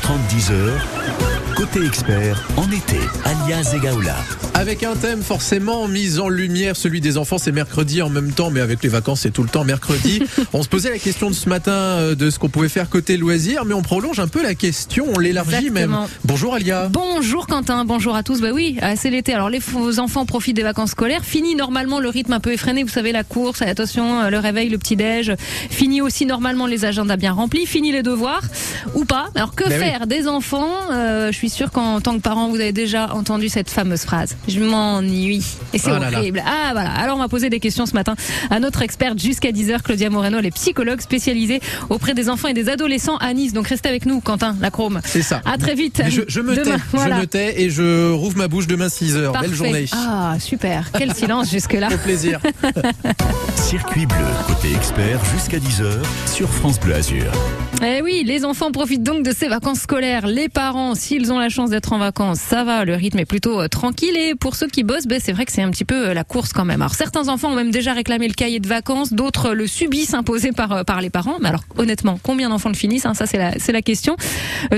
9h30, 10h, côté expert en été, alias Egaola. Avec un thème forcément mis en lumière, celui des enfants, c'est mercredi en même temps, mais avec les vacances, c'est tout le temps mercredi. on se posait la question de ce matin euh, de ce qu'on pouvait faire côté loisirs, mais on prolonge un peu la question, on l'élargit même. Bonjour Alia. Bonjour Quentin, bonjour à tous. Bah oui, euh, c'est l'été. Alors les enfants profitent des vacances scolaires. Fini normalement le rythme un peu effréné. Vous savez la course, attention, euh, le réveil, le petit déj. Fini aussi normalement les agendas bien remplis. Fini les devoirs ou pas. Alors que oui. faire des enfants Euh, Je suis sûre qu'en tant que parent vous avez déjà entendu cette fameuse phrase. Je m'ennuie et c'est Oh là là. horrible. Ah voilà. Alors on va poser des questions ce matin à notre experte jusqu'à 10h, Claudia Moreno, elle est psychologue spécialisée auprès des enfants et des adolescents à Nice. Donc restez avec nous, Quentin, la chrome. C'est ça. À très vite. Je, je me Demain, tais, voilà. je me tais et je rouvre ma bouche demain 6h. Parfait. Belle journée. Ah, super. Quel silence jusque-là. Au plaisir. Circuit bleu, côté expert, jusqu'à 10h, sur France Bleu Azur. Eh oui, les enfants profitent donc de ces vacances scolaires. Les parents, s'ils ont la chance d'être en vacances, ça va, le rythme est plutôt euh, tranquille. Et pour ceux qui bossent, ben, c'est vrai que c'est un petit peu euh, la course quand même. Alors certains enfants ont même déjà réclamé le cahier de vacances, d'autres le subissent imposé par, euh, par les parents. Mais alors honnêtement, combien d'enfants le finissent hein Ça c'est la, c'est la question.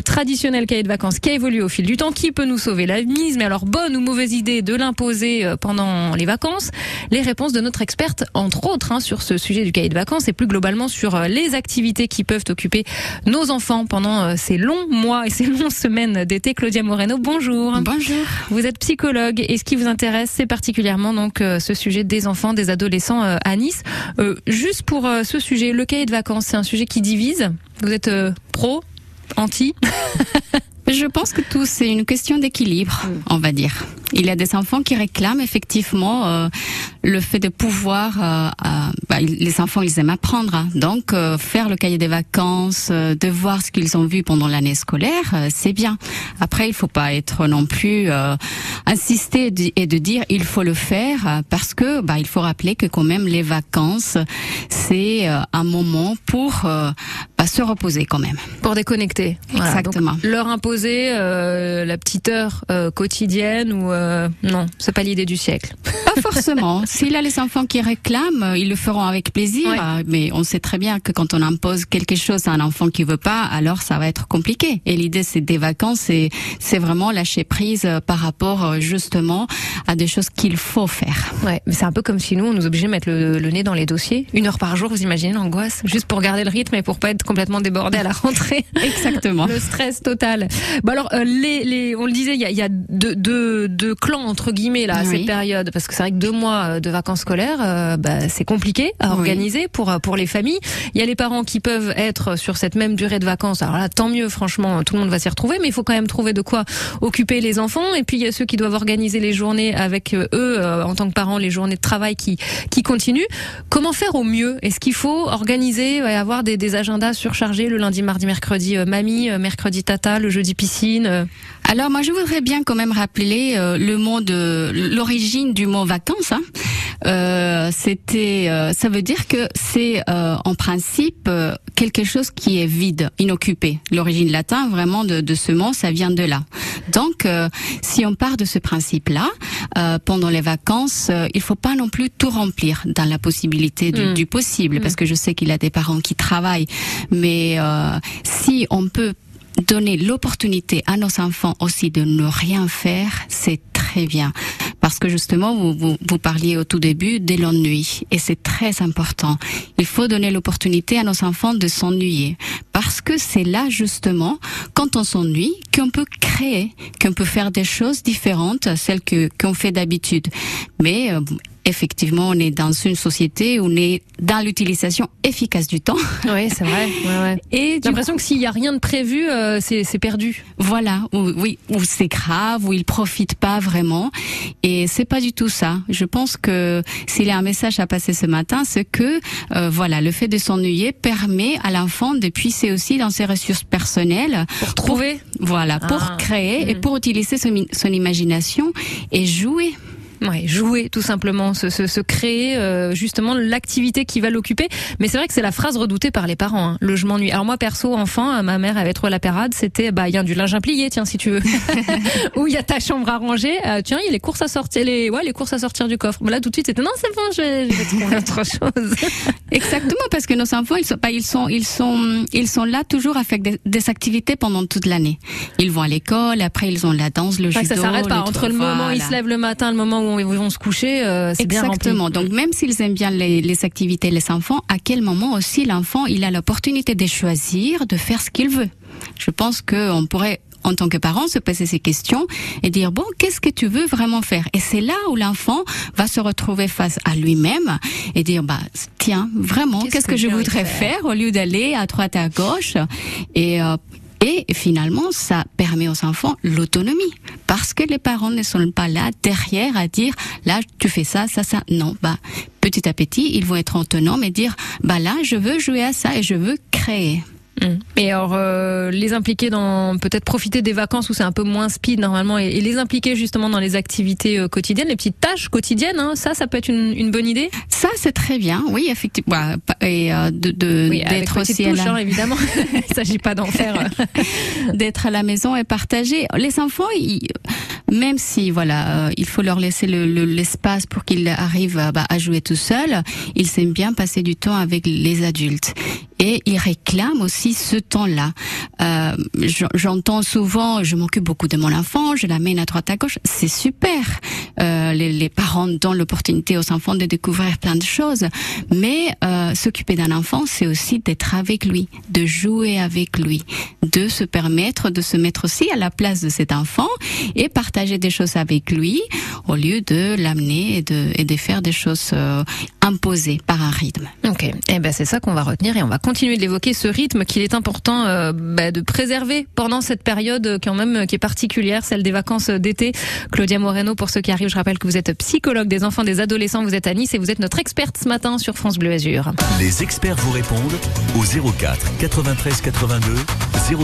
Traditionnel cahier de vacances qui a évolué au fil du temps. Qui peut nous sauver la mise Mais alors bonne ou mauvaise idée de l'imposer pendant les vacances? Les réponses de notre experte, entre autres, hein, sur ce sujet du cahier de vacances et plus globalement sur les activités qui peuvent occuper nos enfants pendant euh, ces longs mois et ces longues semaines d'été. Claudia Moreno, bonjour. Bonjour. Vous êtes psychologue et ce qui vous intéresse, c'est particulièrement donc euh, ce sujet des enfants, des adolescents euh, à Nice. Euh, juste pour ce sujet, le cahier de vacances, c'est un sujet qui divise. Vous êtes euh, pro, anti Je pense que tout c'est une question d'équilibre, on va dire. Il y a des enfants qui réclament effectivement euh, le fait de pouvoir. euh, euh, bah, les enfants, ils aiment apprendre, hein. donc euh, faire le cahier des vacances, euh, de voir ce qu'ils ont vu pendant l'année scolaire, euh, c'est bien. Après, il faut pas être non plus euh, insister et de dire il faut le faire parce que bah, il faut rappeler que quand même les vacances, c'est euh, un moment pour euh, bah, se reposer quand même. pour déconnecter. Exactement. Leur imposer euh, la petite heure euh, quotidienne ou euh, non, c'est pas l'idée du siècle. Forcément. S'il a les enfants qui réclament, ils le feront avec plaisir. Ouais. Mais on sait très bien que quand on impose quelque chose à un enfant qui veut pas, alors ça va être compliqué. Et l'idée, c'est des vacances, c'est c'est vraiment lâcher prise euh, par rapport euh, justement à des choses qu'il faut faire. Ouais, mais c'est un peu comme si nous on nous obligeait de mettre le, le nez dans les dossiers, une heure par jour. Vous imaginez l'angoisse, juste pour garder le rythme et pour pas être complètement débordé à la rentrée. Exactement. Le stress total. Bah alors, euh, les, les, on le disait, il y a, y a deux, deux, deux clans entre guillemets là à Oui. cette période, parce que c'est vrai que deux mois euh, de vacances scolaires, euh, bah, c'est compliqué à Oui. organiser pour euh, pour les familles. Il y a les parents qui peuvent être sur cette même durée de vacances. Alors là, tant mieux, franchement, tout le monde va s'y retrouver, mais il faut quand même trouver de quoi occuper les enfants. Et puis il y a ceux qui doivent organiser les journées avec eux euh, en tant que parents, les journées de travail qui qui continuent. Comment faire au mieux? Est-ce qu'il faut organiser et avoir des, des agendas surchargés le lundi, mardi, mercredi, euh, mamie, mercredi tata, le jeudi piscine Alors moi je voudrais bien quand même rappeler euh, le mot de l'origine du mot vacances. Hein. Euh, C'était, euh, ça veut dire que c'est euh, en principe euh, quelque chose qui est vide, inoccupé. L'origine latine vraiment de, de ce mot, ça vient de là. Donc euh, si on part de ce principe-là, euh, pendant les vacances, euh, il faut pas non plus tout remplir dans la possibilité du, Mm. du possible, parce que je sais qu'il y a des parents qui travaillent, mais euh, si on peut donner l'opportunité à nos enfants aussi de ne rien faire, c'est très bien. Parce que justement, vous, vous, vous parliez au tout début de l'ennui. Et c'est très important. Il faut donner l'opportunité à nos enfants de s'ennuyer. Parce que c'est là, justement, quand on s'ennuie, qu'on peut créer, qu'on peut faire des choses différentes, celles que, qu'on fait d'habitude. Mais, euh, effectivement, on est dans une société où on est dans l'utilisation efficace du temps. Oui, c'est vrai. Ouais, ouais. Et J'ai l'impression que s'il y a rien de prévu, euh, c'est perdu. Voilà, ou, oui, ou c'est grave, ou il profite pas vraiment. Et c'est pas du tout ça. Je pense que s'il y a un message à passer ce matin, c'est que euh, voilà, le fait de s'ennuyer permet à l'enfant de puiser aussi dans ses ressources personnelles Pour trouver. voilà, pour Ah. créer et Mhm. pour utiliser son, son imagination et jouer. Ouais, jouer tout simplement, se, se, se créer euh, justement l'activité qui va l'occuper. Mais c'est vrai que c'est la phrase redoutée par les parents. Hein. Le je m'ennuie. Alors moi perso, enfant, euh, ma mère avait trop la parade. C'était bah il y a du linge à plier, tiens si tu veux, ou il y a ta chambre à ranger. Euh, tiens, il y a les courses à sortir, les ouais les courses à sortir du coffre. Mais là tout de suite c'était non c'est bon, je vais, je vais trouver autre chose. Exactement parce que nos enfants ils sont pas ils sont ils sont ils sont là toujours avec des, des activités pendant toute l'année. Ils vont à l'école, après ils ont la danse, le Ouais, judo. ça s'arrête pas entre le moment où ils se lèvent le matin, le moment où ils vont se coucher. euh, c'est bien rempli. Exactement. Donc même s'ils aiment bien les, les activités, les enfants, à quel moment aussi l'enfant il a l'opportunité de choisir, de faire ce qu'il veut? Je pense que on pourrait en tant que parent se poser ces questions et dire bon qu'est-ce que tu veux vraiment faire? Et c'est là où l'enfant va se retrouver face à lui-même et dire bah tiens vraiment Qu'est-ce que que, je voudrais faire? faire au lieu d'aller à droite à gauche? Et euh, et finalement, ça permet aux enfants l'autonomie. Parce que les parents ne sont pas là derrière à dire, là, tu fais ça, ça, ça. Non, bah, petit à petit, ils vont être autonomes et dire, bah là, je veux jouer à ça et je veux créer. Mm. Et alors, euh, les impliquer dans peut-être profiter des vacances où c'est un peu moins speed normalement, et, et les impliquer justement dans les activités euh, quotidiennes, les petites tâches quotidiennes. Hein, ça, ça peut être une, une bonne idée? Ça, c'est très bien, oui, effectivement. Bah, et euh, de, de- Oui, d'être aussi à touche, la- hein, évidemment. Il s'agit pas d'en faire. euh, d'être à la maison et partager. Les enfants, ils- même si voilà, euh, il faut leur laisser le- le- l'espace pour qu'ils arrivent bah, à jouer tout seuls, ils aiment bien passer du temps avec les adultes et ils réclament aussi ce temps-là. Euh, j'en- J'entends souvent, je m'occupe beaucoup de mon enfant, je l'amène à droite à gauche, c'est super. Euh, les, les parents donnent l'opportunité aux enfants de découvrir plein de choses, mais euh, s'occuper d'un enfant, c'est aussi d'être avec lui, de jouer avec lui, de se permettre de se mettre aussi à la place de cet enfant et partager des choses avec lui au lieu de l'amener et de, et de faire des choses euh, imposées par un rythme. Ok, eh ben c'est ça qu'on va retenir et on va continuer d'évoquer ce rythme qu'il est important euh, bah, de préserver pendant cette période euh, quand même euh, qui est particulière, celle des vacances d'été. Claudia Moreno, pour ceux qui arrivent, je rappelle que vous êtes psychologue des enfants, des adolescents, vous êtes à Nice et vous êtes notre experte ce matin sur France Bleu Azur. Les experts vous répondent au 04 93 82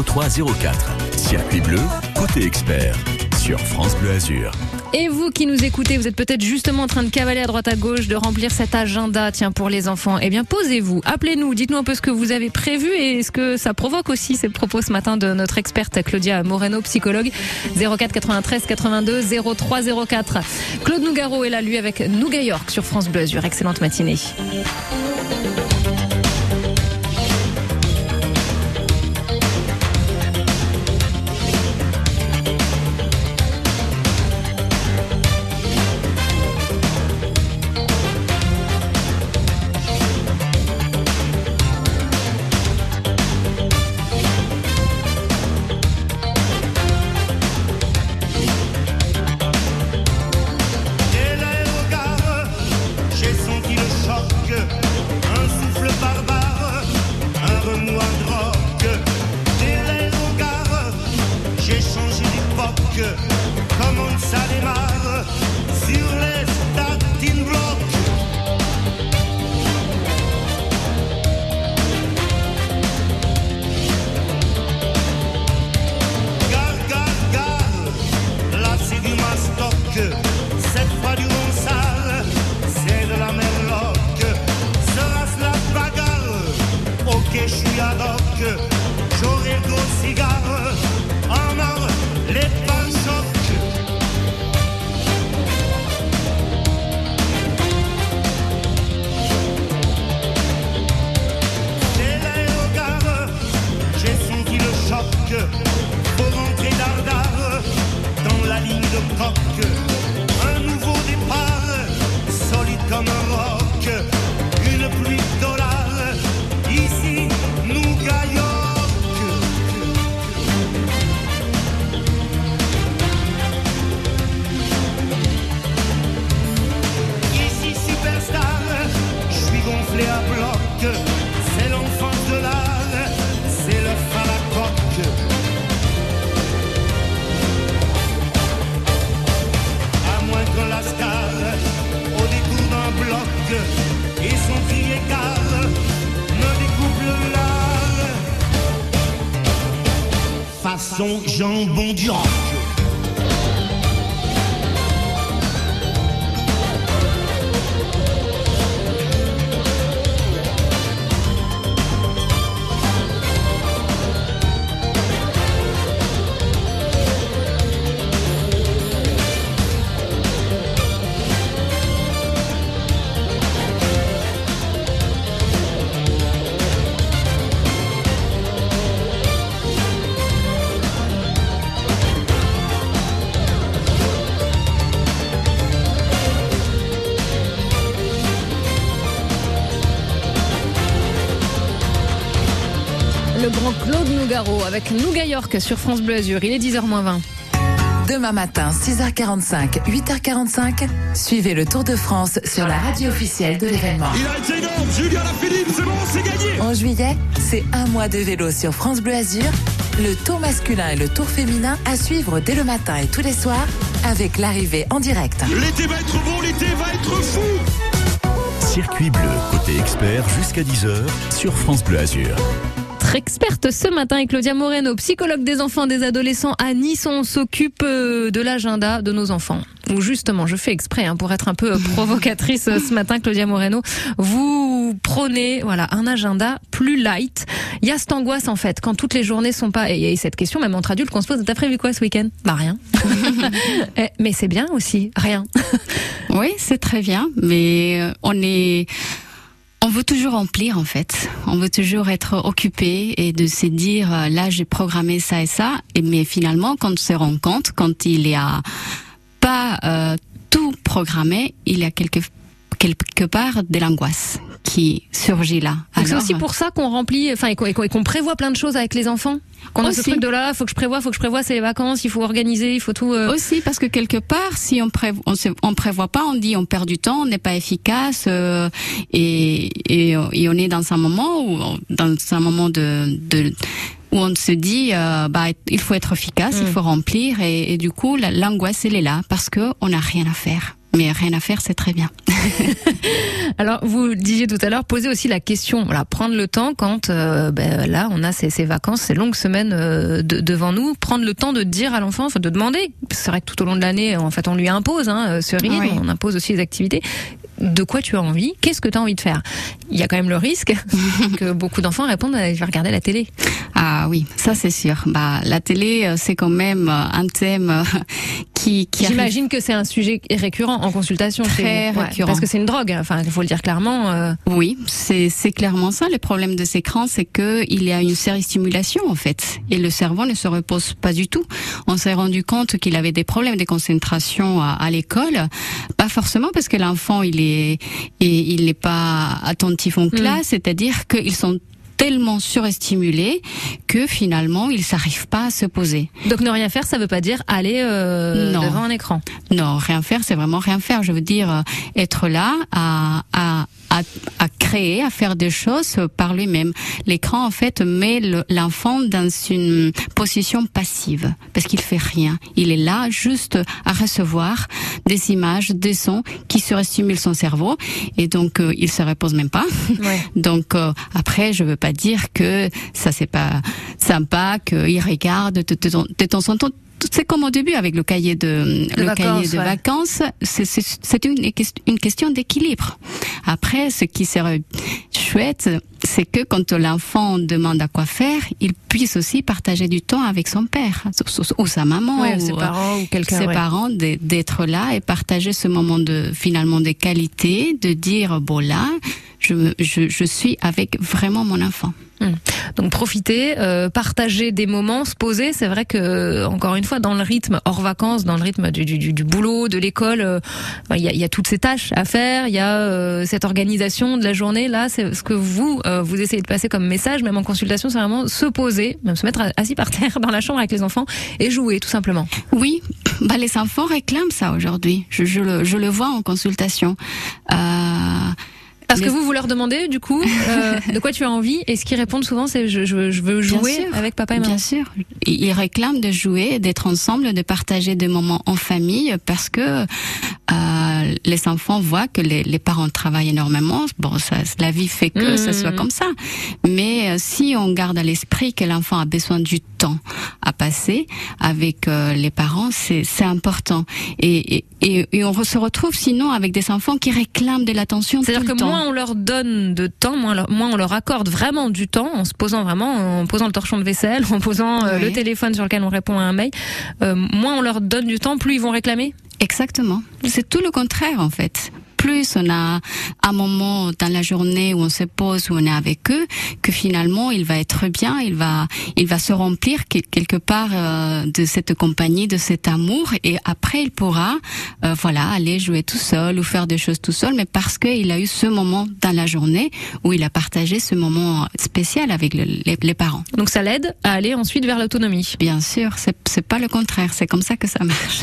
03 04. Circuit bleu, côté expert, sur France Bleu Azur. Et vous qui nous écoutez, vous êtes peut-être justement en train de cavaler à droite à gauche, de remplir cet agenda, tiens, pour les enfants. Eh bien, posez-vous, appelez-nous, dites-nous un peu ce que vous avez prévu et ce que ça provoque aussi, ces propos ce matin de notre experte Claudia Moreno, psychologue, 04 93 82 03 04. Claude Nougaro est là, lui, avec Nouga York sur France Bleu. Excellente matinée. Let Façon jambon du Nougaro avec Nouga York sur France Bleu Azur. Il est 10h20. Demain matin, 6h45, 8h45, suivez le Tour de France sur la radio officielle de l'événement. Il a été énorme, Julien Lafilippe, c'est bon, c'est gagné En juillet, c'est un mois de vélo sur France Bleu Azur, le tour masculin et le tour féminin à suivre dès le matin et tous les soirs avec l'arrivée en direct. L'été va être bon, l'été va être fou Circuit bleu, côté expert, jusqu'à 10h sur France Bleu Azur. Notre experte ce matin est Claudia Moreno, psychologue des enfants et des adolescents à Nice. On s'occupe euh, de l'agenda de nos enfants. Ou justement, je fais exprès hein, pour être un peu euh, provocatrice euh, ce matin, Claudia Moreno. Vous prenez voilà un agenda plus light. Il y a cette angoisse en fait quand toutes les journées sont pas. Et il y a cette question même entre adultes qu'on se pose. T'as prévu quoi ce week-end? Bah rien. Eh, Mais c'est bien aussi, rien. Oui, c'est très bien, mais on est, on veut toujours remplir en fait. On veut toujours être occupé et de se dire euh, là j'ai programmé ça et ça. Mais finalement, quand on se rend compte, quand il y a pas euh, tout programmé, il y a quelque quelque part de l'angoisse qui surgit là. C'est aussi pour ça qu'on remplit, enfin et qu'on prévoit plein de choses avec les enfants. Qu'on a ce truc de là, faut que je prévoie, faut que je prévoie, c'est les vacances, il faut organiser, il faut tout. euh, Aussi parce que quelque part, si on prévoit, on, se- on prévoit pas, on dit on perd du temps, on n'est pas efficace euh, et, et, et on est dans un moment où on- dans un moment de, de où on se dit euh, bah il faut être efficace, il faut remplir et, et du coup la- l'angoisse elle est là parce que on n'a rien à faire. Mais rien à faire, c'est très bien. Alors, vous disiez tout à l'heure, poser aussi la question, voilà, prendre le temps quand, euh, ben, là, on a ces, ces vacances, ces longues semaines euh, de- devant nous, prendre le temps de dire à l'enfant, enfin, de demander. C'est vrai que tout au long de l'année, en fait, on lui impose hein, ce rythme, Oui. on impose aussi les activités. De quoi tu as envie? Qu'est-ce que tu as envie de faire? Il y a quand même le risque que beaucoup d'enfants répondent je vais regarder la télé. Ah oui, ça c'est sûr. Bah la télé, euh, c'est quand même euh, un thème euh, qui qui arrive J'imagine que c'est un sujet récurrent en consultation. Très. Ouais, récurrent. parce que c'est une drogue, enfin, il faut le dire clairement. euh, Oui, c'est c'est clairement ça. Le problème de ces écrans, c'est que il y a une surstimulation en fait, et le cerveau ne se repose pas du tout. On s'est rendu compte qu'il avait des problèmes de concentration à, à l'école, pas forcément parce que l'enfant il est et il n'est pas attentif en classe, c'est-à-dire qu'ils sont tellement surestimulés que finalement ils s'arrivent pas à se poser. Donc ne rien faire, ça veut pas dire aller euh, Non. devant un écran. Non, rien faire, c'est vraiment rien faire. Je veux dire, euh, être là à, à, à, à créer, à faire des choses par lui-même. L'écran, en fait, met le- l'enfant dans une position passive parce qu'il fait rien. Il est là juste à recevoir des images, des sons qui surestimulent son cerveau et donc euh, il se repose même pas. Ouais. Donc euh, après, je veux pas dire que ça c'est pas sympa, qu'il regarde de, de, de- de temps en temps. C'est comme au début avec le cahier de le vacances, cahier de ouais. vacances. C'est- une, une question d'équilibre. Après, ce qui serait chouette, c'est que quand l'enfant demande à quoi faire, il puisse aussi partager du temps avec son père ou sa maman Ouais, ou ses euh, parents ou quelqu'un. ses ouais. parents d'être là et partager ce moment de finalement de qualité, de dire bon là, je, je, je suis avec vraiment mon enfant. Donc profiter, euh, partager des moments, se poser. C'est vrai que encore une fois, dans le rythme hors vacances, dans le rythme du, du, boulot, de l'école, euh, il y, a, il y a toutes ces tâches à faire. Il y a euh, cette organisation de la journée. Là, c'est ce que vous euh, vous essayez de passer comme message, même en consultation, c'est vraiment se poser, même se mettre assis par terre dans la chambre avec les enfants et jouer tout simplement. Oui, bah les enfants réclament ça aujourd'hui. Je, le, je le vois en consultation. Euh, Parce Les- que vous, vous leur demandez, du coup, euh, de quoi tu as envie, et ce qu'ils répondent souvent, c'est je, je, je veux jouer avec papa et maman. Bien sûr. Ils ils réclament de jouer, d'être ensemble, de partager des moments en famille parce que euh, les enfants voient que les, les parents travaillent énormément. Bon, ça, la vie fait que ça soit comme ça. Mais euh, si on garde à l'esprit que l'enfant a besoin du temps à passer avec euh, les parents, c'est important. Et, et, et, et on se retrouve sinon avec des enfants qui réclament de l'attention C'est-à-dire que temps. moins on leur donne de temps, moins, leur- moins on leur accorde vraiment du temps, en se posant vraiment, en posant le torchon de vaisselle, en posant euh, Oui. le téléphone sur lequel on répond à un mail, moins on leur donne du temps, plus ils vont réclamer? Exactement. C'est tout le contraire en fait. Plus, on a un moment dans la journée où on se pose, où on est avec eux, que finalement il va être bien, il va, il va se remplir que- quelque part euh, de cette compagnie, de cet amour, et après il pourra, euh, voilà, aller jouer tout seul ou faire des choses tout seul, mais parce qu'il a eu ce moment dans la journée où il a partagé ce moment spécial avec le- les, les parents. Donc ça l'aide à aller ensuite vers l'autonomie. Bien sûr, c'est pas le contraire, c'est comme ça que ça marche.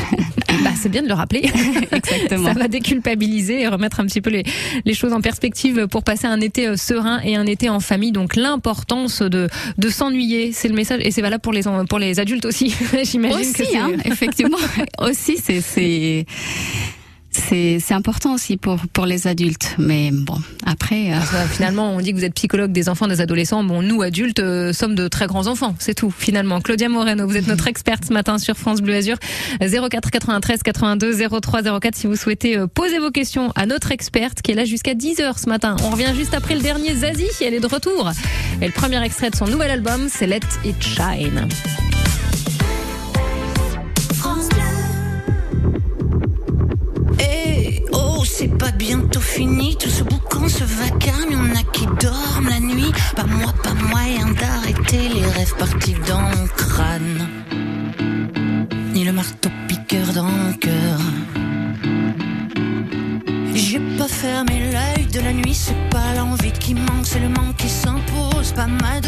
Bah, c'est bien de le rappeler. Exactement. Ça va déculpabiliser remettre un petit peu les, les choses en perspective pour passer un été euh, serein et un été en famille. Donc l'importance de, de s'ennuyer, c'est le message et c'est valable pour les en- pour les adultes aussi. J'imagine que aussi, hein, effectivement, aussi c'est c'est important aussi pour pour les adultes. Mais bon, après, euh, que, finalement, on dit que vous êtes psychologue des enfants, des adolescents. Bon, nous, adultes, euh, sommes de très grands enfants. C'est tout, finalement. Claudia Moreno, vous êtes notre experte ce matin sur France Bleu Azur. 04 93 82 03 04 si vous souhaitez euh, poser vos questions à notre experte qui est là jusqu'à 10h ce matin. On revient juste après le dernier Zazie. Elle est de retour. Et le premier extrait de son nouvel album, c'est Let It Shine. C'est pas bientôt fini, tout ce boucan, ce vacarme, y'en a qui dorment la nuit. Pas moi, pas moyen d'arrêter les rêves partis dans mon crâne. Ni le marteau piqueur dans mon cœur. J'ai pas fermé l'œil de la nuit, c'est pas l'envie qui manque, c'est le manque qui s'impose. Pas ma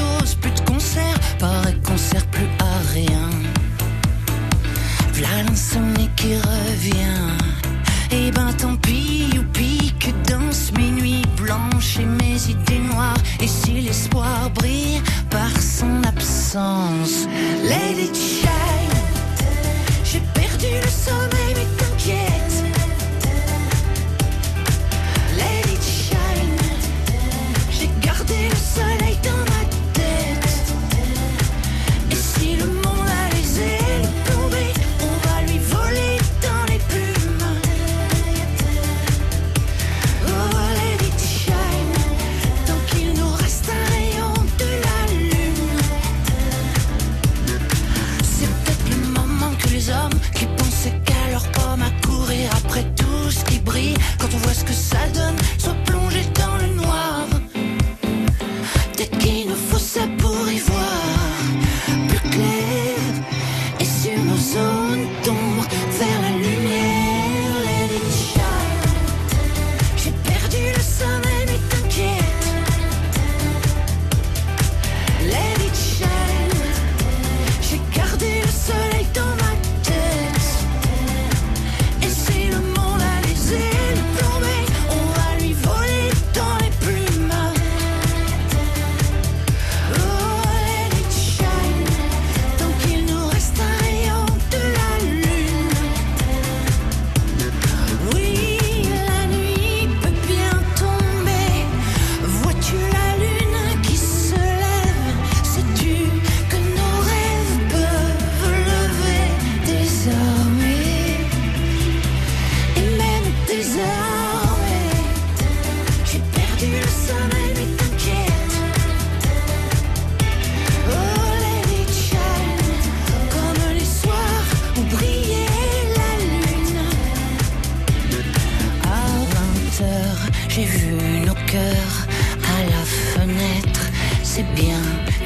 j'ai vu nos cœurs à la fenêtre. C'est bien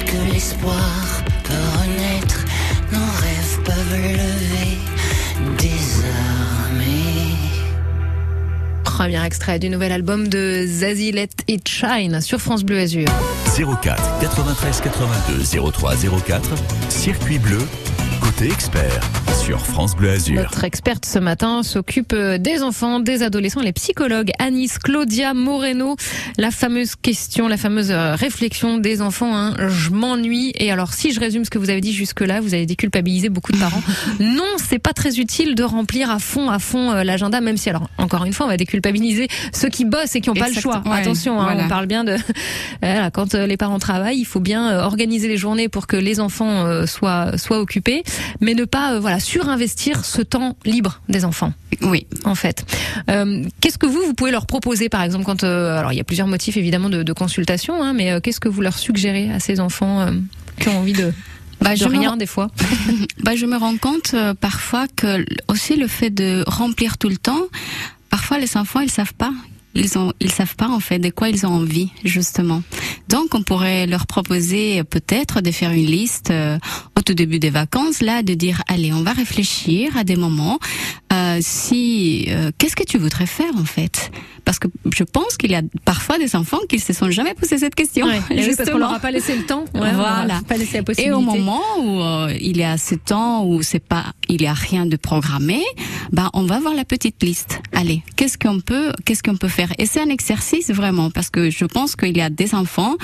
que l'espoir peut renaître. Nos rêves peuvent lever désormais. Premier extrait du nouvel album de Zazie Let It Shine sur France Bleu Azur. 04 93 82 03 04, circuit bleu, côté expert, sur France Bleu Azur. Notre experte ce matin s'occupe euh, des enfants, des adolescents, les psychologues. Anis Claudia Moreno, la fameuse question, la fameuse euh, réflexion des enfants. Hein, je m'ennuie. Et alors, si je résume ce que vous avez dit jusque-là, vous avez déculpabilisé beaucoup de parents. non, c'est pas très utile de remplir à fond, à fond euh, l'agenda, même si, alors, encore une fois, on va déculpabiliser ceux qui bossent et qui n'ont pas le choix. ouais, Attention, hein, voilà. on parle bien de voilà, quand les parents travaillent, il faut bien organiser les journées pour que les enfants euh, soient soient occupés, mais ne pas euh, voilà surinvestir ce temps libre des enfants oui. en fait. Euh, qu'est-ce que vous vous pouvez leur proposer par exemple quand euh, alors il y a plusieurs motifs évidemment de, de consultation, hein, mais euh, qu'est-ce que vous leur suggérez à ces enfants qui ont envie de Bah, de je rien des fois Bah, je me rends compte parfois que aussi le fait de remplir tout le temps, parfois parfois les enfants ils savent pas. Ils ont, ils savent pas en fait de quoi ils ont envie justement. Donc on pourrait leur proposer peut-être de faire une liste euh, au tout début des vacances là, de dire allez on va réfléchir à des moments. Euh, si euh, qu'est-ce que tu voudrais faire en fait? Parce que je pense qu'il y a parfois des enfants qui se sont jamais posé cette question. Ouais, et oui, parce qu'on justement. leur a pas laissé le temps. Ouais, Voilà. Pas laissé la Et possibilité. au moment où euh, il y a ce temps où c'est pas, il y a rien de programmé, bah on va voir la petite liste. Allez, qu'est-ce qu'on peut, qu'est-ce qu'on peut faire? Et c'est un exercice vraiment parce que je pense qu'il y a des enfants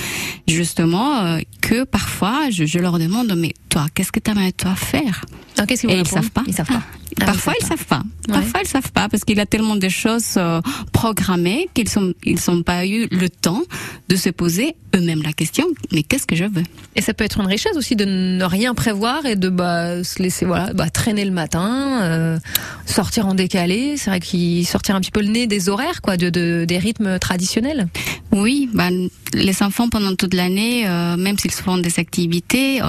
justement euh, que parfois je, je leur demande mais toi qu'est-ce que tu aimerais toi faire? Ah, qu'est-ce qu'ils vont Et ils savent pas. Ils savent pas. Ah, Parfois ils savent pas. Parfois ils savent pas parce qu'il y a tellement de choses euh, programmées qu'ils sont ils sont pas eu le temps de se poser eux-mêmes la question mais qu'est-ce que je veux? Et ça peut être une richesse aussi de ne rien prévoir et de bah, se laisser voilà bah, traîner le matin, euh, sortir en décalé. C'est vrai qu'il sortir un petit peu le nez des horaires quoi, de, de des rythmes traditionnels. Oui, ben, les enfants pendant toute l'année, euh, même s'ils font des activités,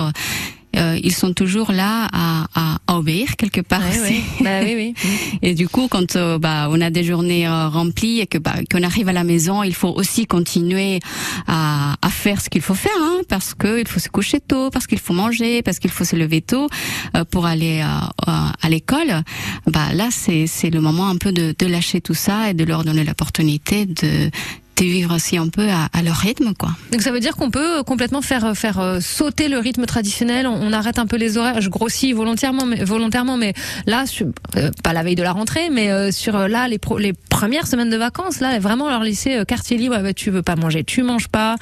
euh, ils sont toujours là à, à, à obéir quelque part. Ouais, ouais. Bah oui, oui. Et du coup, quand euh, bah, on a des journées euh, remplies et que bah, qu'on arrive à la maison, il faut aussi continuer à, à faire ce qu'il faut faire, hein, parce que il faut se coucher tôt, parce qu'il faut manger, parce qu'il faut se lever tôt euh, pour aller à l'école. Bah là, c'est c'est le moment un peu de, de lâcher tout ça et de leur donner l'opportunité de de vivre aussi un peu à, à leur rythme, quoi. Donc ça veut dire qu'on peut euh, complètement faire faire euh, sauter le rythme traditionnel. On, on arrête un peu les horaires. Je grossis volontairement, mais, volontairement, mais là, sur- euh, pas la veille de la rentrée, mais euh, sur euh, là les, pro- les premières semaines de vacances, là, vraiment leur euh, quartier libre. Ah bah, tu veux pas manger, tu manges pas.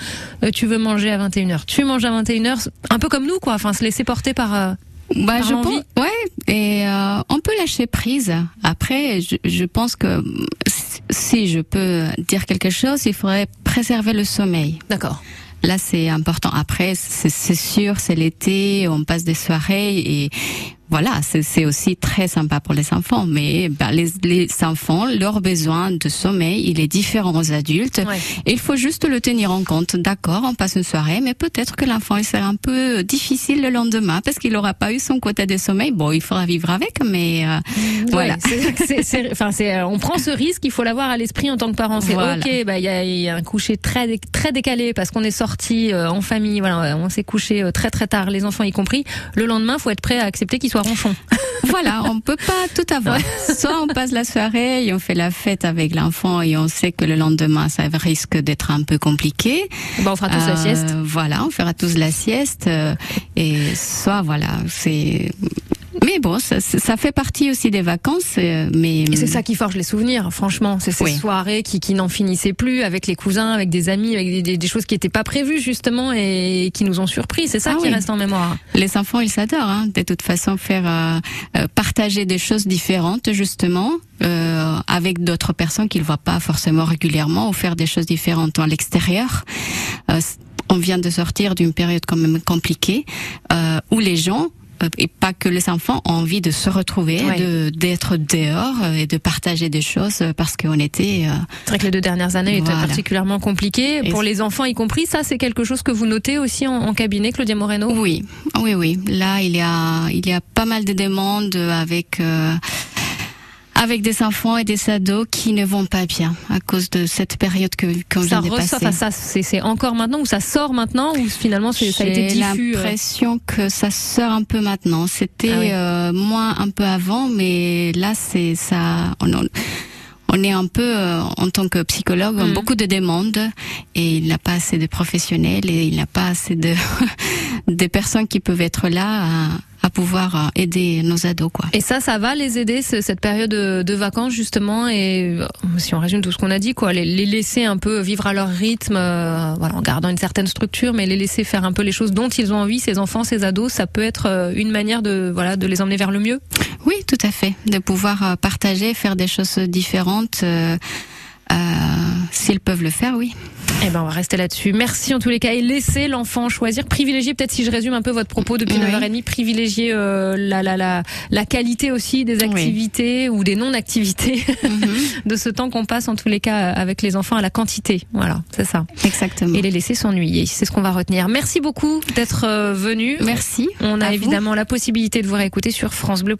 Euh, tu veux manger à 21h, tu manges à 21h. Un peu comme nous, quoi. Enfin, se laisser porter par. euh, Bah, Par je pense, ouais, et euh, on peut lâcher prise. Après, je, je pense que si- je peux dire quelque chose, il faudrait préserver le sommeil. D'accord. Là, c'est important. Après, c'est c'est sûr, c'est l'été, on passe des soirées et voilà, c'est aussi très sympa pour les enfants. Mais bah, les, les enfants, leur besoin de sommeil, il est différent aux adultes. Ouais. Et il faut juste le tenir en compte. D'accord, on passe une soirée, mais peut-être que l'enfant il sera un peu difficile le lendemain parce qu'il n'aura pas eu son quota de sommeil. Bon, il faudra vivre avec, mais euh, voilà. Ouais, c'est- enfin, euh, on prend ce risque, il faut l'avoir à l'esprit en tant que parent. C'est Voilà. ok, bah il y a, y a un coucher très très décalé parce qu'on est sorti euh, en famille, voilà, on s'est couché euh, très très tard, les enfants y compris. Le lendemain, faut être prêt à accepter qu'il soit voilà, on peut pas tout avoir. Soit on passe la soirée et on fait la fête avec l'enfant et on sait que le lendemain ça risque d'être un peu compliqué. bah, on fera tous la Euh, sieste. Voilà, on fera tous la sieste euh, et soit voilà, c'est. Mais bon, ça, ça fait partie aussi des vacances, euh, mais. C'est ça qui forge les souvenirs, franchement. C'est ces Oui. soirées qui, qui n'en finissaient plus avec les cousins, avec des amis, avec des, des- des choses qui n'étaient pas prévues justement et qui nous ont surpris. C'est ça Ah qui oui. reste en mémoire. Les enfants, ils s'adorent. Hein. De toute façon, faire euh, euh, partager des choses différentes, justement, euh, avec d'autres personnes qu'ils voient pas forcément régulièrement, ou faire des choses différentes à l'extérieur. Euh, on vient de sortir d'une période quand même compliquée, euh, où les gens euh, et pas que les enfants ont envie de se retrouver, de d'être dehors euh, et de partager des choses euh, parce qu'on était euh, C'est vrai que les deux dernières années étaient Voilà. particulièrement compliquées Et pour les enfants y compris. Ça, c'est quelque chose que vous notez aussi en, en cabinet, Claudia Moreno? Oui, oui, oui. Là, il y a, il y a pas mal de demandes avec euh, avec des enfants et des ados qui ne vont pas bien à cause de cette période que qu'on Ça vient de ressort, passer. enfin, ça, c'est encore maintenant ou ça sort maintenant ou finalement ça a été J'ai diffus. euh, l'impression que ça sort un peu maintenant. C'était Ah oui. euh, moins un peu avant, mais là, c'est ça. On, on- on est un peu, euh, en tant que psychologue, Mm. beaucoup de demandes et il n'a pas assez de professionnels et il n'a pas assez de, de personnes qui peuvent être là à, pouvoir euh, aider nos ados, quoi. Et ça, ça va les aider ce- cette période de, vacances justement et euh, si on résume tout ce qu'on a dit, quoi, les, les laisser un peu vivre à leur rythme, euh, voilà, en gardant une certaine structure, mais les laisser faire un peu les choses dont ils ont envie, ces enfants, ces ados, ça peut être une manière de voilà de les emmener vers le mieux. Oui, tout à fait. De pouvoir partager, faire des choses différentes, euh, euh, s'ils peuvent le faire, oui. Eh ben, on va rester là-dessus. Merci en tous les cas et laissez l'enfant choisir. Privilégier, peut-être si je résume un peu votre propos depuis Oui. 9h30, privilégier euh, la, la, la, la qualité aussi des activités ou des non-activités de ce temps qu'on passe en tous les cas avec les enfants à la quantité. Voilà, c'est ça. Exactement. Et les laisser s'ennuyer. C'est ce qu'on va retenir. Merci beaucoup d'être euh, venu. Merci. On a vous. évidemment la possibilité de vous réécouter sur francebleu.fr.